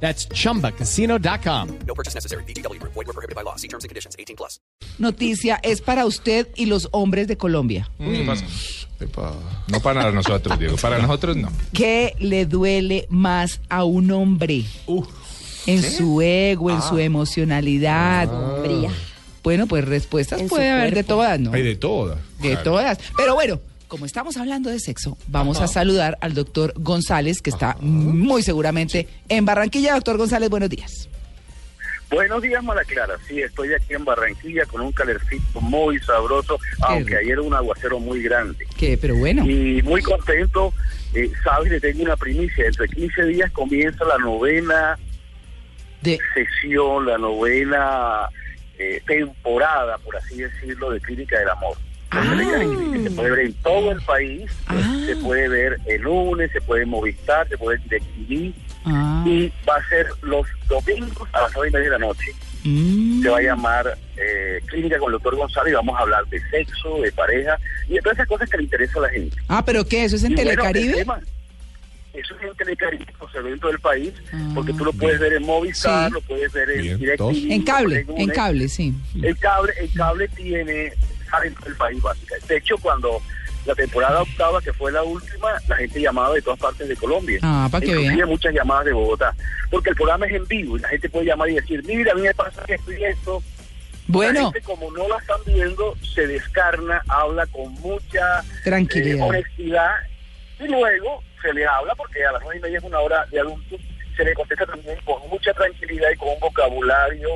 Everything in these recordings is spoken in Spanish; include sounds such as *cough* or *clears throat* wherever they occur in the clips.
That's chumbacasino.com. No purchase necessary. BGW. Void were prohibited by law. See terms and conditions. 18 plus. Noticia es para usted y los hombres de Colombia. ¿Qué pasa? Epa, No para nosotros, Diego. Para nosotros no. ¿Qué le duele más a un hombre? En su ego, en su emocionalidad. Bueno, pues respuestas puede haber de todas, ¿no? Hay de todas. De Claro. todas. Pero bueno, como estamos hablando de sexo, vamos a saludar al doctor González, que está muy seguramente en Barranquilla. Doctor González, buenos días. Buenos días, Mala Clara. Sí, estoy aquí en Barranquilla con un calorcito muy sabroso, aunque rico. ayer era un aguacero muy grande. Que, pero bueno. Y muy contento, eh, sabes, le tengo una primicia. Dentro de 15 días comienza la novena De, sesión, la novena eh, temporada, por así decirlo, de Clínica del Amor. Ah. Se puede ver en todo el país, Ah. se puede ver el lunes, se puede en Movistar, se puede en DirecTV, ah, y va a ser los domingos a las nueve y media de la noche. mm, se va a llamar eh, Clínica con el doctor González y vamos a hablar de sexo, de pareja y de todas esas cosas que le interesa a la gente. Ah, pero ¿qué? ¿Eso es en Y bueno, Telecaribe? tema, eso es en Telecaribe, los eventos del país, Ah. porque tú lo puedes ver en Movistar, Sí. lo puedes ver en DirecTV. En cable, en puedes- cable, sí. El cable, el cable tiene dentro del país básicamente. De hecho, cuando la temporada octava, que fue la última, la gente llamaba de todas partes de Colombia. Ah, para Inclusive muchas llamadas de Bogotá. Porque el programa es en vivo y la gente puede llamar y decir, mira, a mí me pasa esto y esto. La Bueno, gente, como no la están viendo, se descarna, habla con mucha eh, tranquilidad. honestidad y luego se le habla, porque a las nueve y media es una hora de adultos, se le contesta también con mucha tranquilidad y con un vocabulario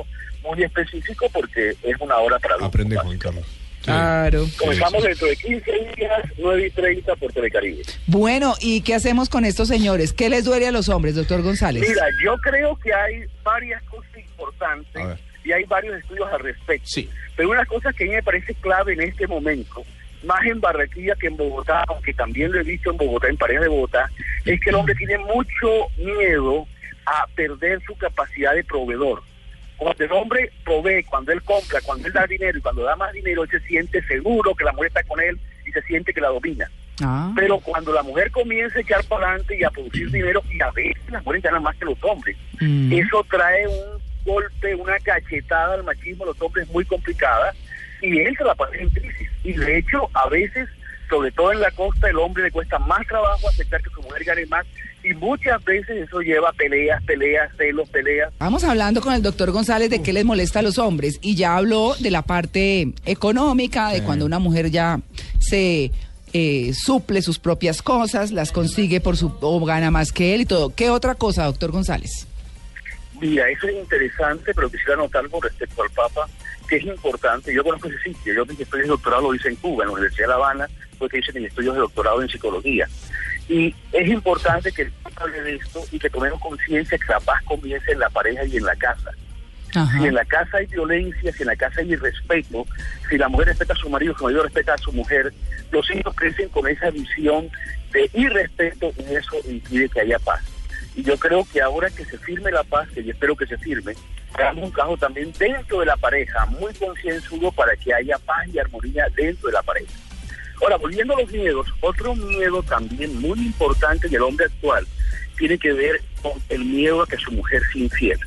muy específico porque es una hora para adultos. Aprende, Juan Carlos. Sí. Claro. Comenzamos dentro de 15 días, 9 y 30 por Telecaribe. Bueno, ¿y qué hacemos con estos señores? ¿Qué les duele a los hombres, doctor González? Mira, yo creo que hay varias cosas importantes y hay varios estudios al respecto. Sí. Pero una cosa que a mí me parece clave en este momento, más en Barranquilla que en Bogotá, aunque también lo he visto en Bogotá, en parejas de Bogotá, es que el hombre tiene mucho miedo a perder su capacidad de proveedor. Cuando el hombre provee, cuando él compra, cuando él da dinero y cuando da más dinero, él se siente seguro que la mujer está con él y se siente que la domina. Ah, Pero cuando la mujer comienza a echar para adelante y a producir dinero, y a veces las mujeres ganan más que los hombres, mm, eso trae un golpe, una cachetada al machismo a los hombres muy complicada, y él se la pasa en crisis. Y de hecho, a veces, sobre todo en la costa, el hombre le cuesta más trabajo aceptar que su mujer gane más, y muchas veces eso lleva a peleas, peleas, celos, peleas. Vamos hablando con el doctor González de qué les molesta a los hombres y ya habló de la parte económica, de cuando una mujer ya se eh, suple sus propias cosas, las consigue por su o gana más que él y todo. ¿Qué otra cosa, doctor González? Mira, eso es interesante, pero quisiera anotar algo respecto al Papa, que es importante. Yo conozco ese sitio, yo mis estudios de doctorado lo hice en Cuba, en la Universidad de La Habana, fue que hice mis estudios de doctorado en psicología. Y es importante que hable de esto y que tomemos conciencia que la paz comienza en la pareja y en la casa. Ajá. Si en la casa hay violencia, si en la casa hay irrespeto, si la mujer respeta a su marido, su marido respeta a su mujer, los hijos crecen con esa visión de irrespeto y eso impide que haya paz. Y yo creo que ahora que se firme la paz, que yo espero que se firme, hagamos un caso también dentro de la pareja, muy concienzudo para que haya paz y armonía dentro de la pareja. Ahora, volviendo a los miedos, otro miedo también muy importante del hombre actual tiene que ver con el miedo a que su mujer sea infiel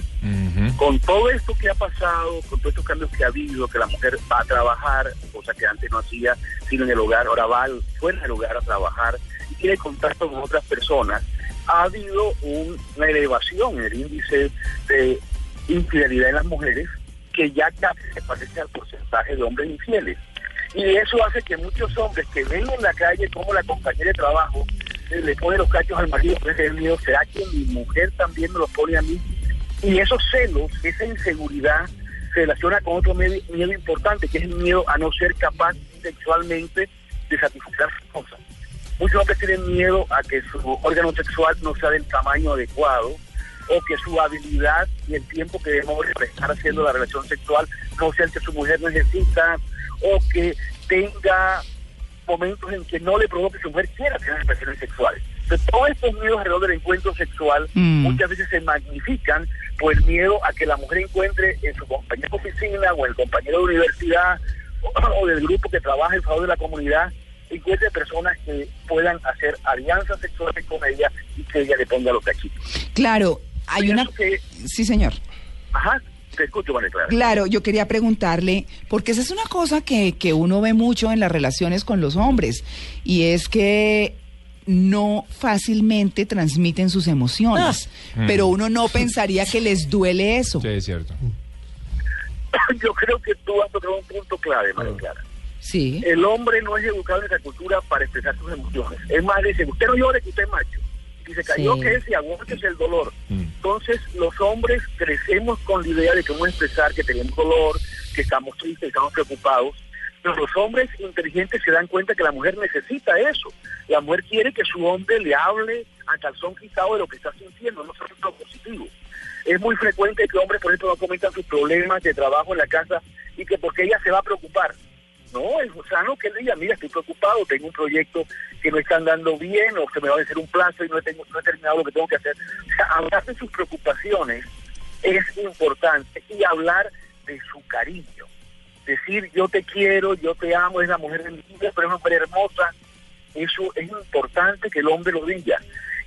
con todo esto que ha pasado, con todos estos cambios que ha habido, que la mujer va a trabajar, cosa que antes no hacía, sino en el hogar, ahora va fuera del hogar a trabajar y tiene contacto con otras personas, ha habido un- una elevación en el índice de infidelidad en las mujeres que ya casi se parece al porcentaje de hombres infieles. Y eso hace que muchos hombres que ven en la calle como la compañera de trabajo eh, le pone los cachos al marido, pues miedo, ¿será que mi mujer también me los pone a mí? Y esos celos, esa inseguridad, se relaciona con otro miedo, miedo importante, que es el miedo a no ser capaz sexualmente de satisfacer sus cosas. Muchos hombres tienen miedo a que su órgano sexual no sea del tamaño adecuado, o que su habilidad y el tiempo que demore para estar haciendo la relación sexual no sea el que su mujer necesita, o que tenga momentos en que no le provoque su mujer quiera tener expresiones sexuales. Entonces, todos estos miedos alrededor del encuentro sexual Mm. muchas veces se magnifican por el miedo a que la mujer encuentre en su compañero de oficina o el compañero de universidad o, *clears throat* o del grupo que trabaja en favor de la comunidad, encuentre personas que puedan hacer alianzas sexuales con ella y que ella le ponga los cachitos. Claro, hay una... Que- Sí, señor. Ajá, te escucho, María Clara. Claro, yo quería preguntarle, porque esa es una cosa que, que uno ve mucho en las relaciones con los hombres, y es que no fácilmente transmiten sus emociones, Ah. pero uno no pensaría que les duele eso. Sí, es cierto. *laughs* Yo creo que tú has tocado un punto clave, María Clara. Sí. El hombre no es educado en esa cultura para expresar sus emociones. Es más, le dice, usted no llore que usted es macho. Si se cayó, Sí. que es y aguántese el dolor. Entonces, los hombres crecemos con la idea de que vamos a expresar que tenemos dolor, que estamos tristes, que estamos preocupados. Pero los hombres inteligentes se dan cuenta que la mujer necesita eso. La mujer quiere que su hombre le hable a calzón quitado de lo que está sintiendo, no solo lo positivo. Es muy frecuente que hombres, por ejemplo, no comentan sus problemas de trabajo en la casa y que porque ella se va a preocupar. No, es sano que él diga, mira, estoy preocupado, tengo un proyecto que no está andando bien o se me va a vencer un plazo y no tengo- no he terminado lo que tengo que hacer. O sea, hablar de sus preocupaciones es importante y hablar de su cariño. Decir, yo te quiero, yo te amo, es la mujer vida, pero es una mujer hermosa. Eso es importante que el hombre lo diga.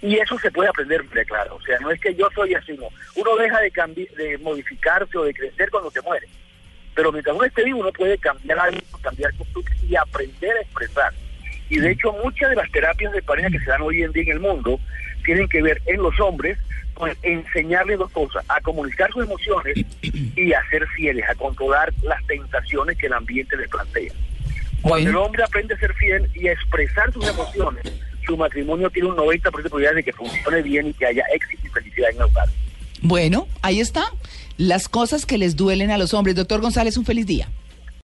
Y eso se puede aprender, Clara. O sea, no es que yo soy así, no. Uno deja de, de modificarse o de crecer cuando se muere. Pero mientras uno esté vivo, uno puede cambiar hábitos, cambiar costumbres y aprender a expresar. Y de hecho, muchas de las terapias de pareja que se dan hoy en día en el mundo tienen que ver en los hombres con enseñarles dos cosas, a comunicar sus emociones y a ser fieles, a controlar las tentaciones que el ambiente les plantea. Cuando el hombre aprende a ser fiel y a expresar sus emociones, su matrimonio tiene un 90% de probabilidades de que funcione bien y que haya éxito y felicidad en el hogar. Bueno, ahí está. Las cosas que les duelen a los hombres. Doctor González, un feliz día.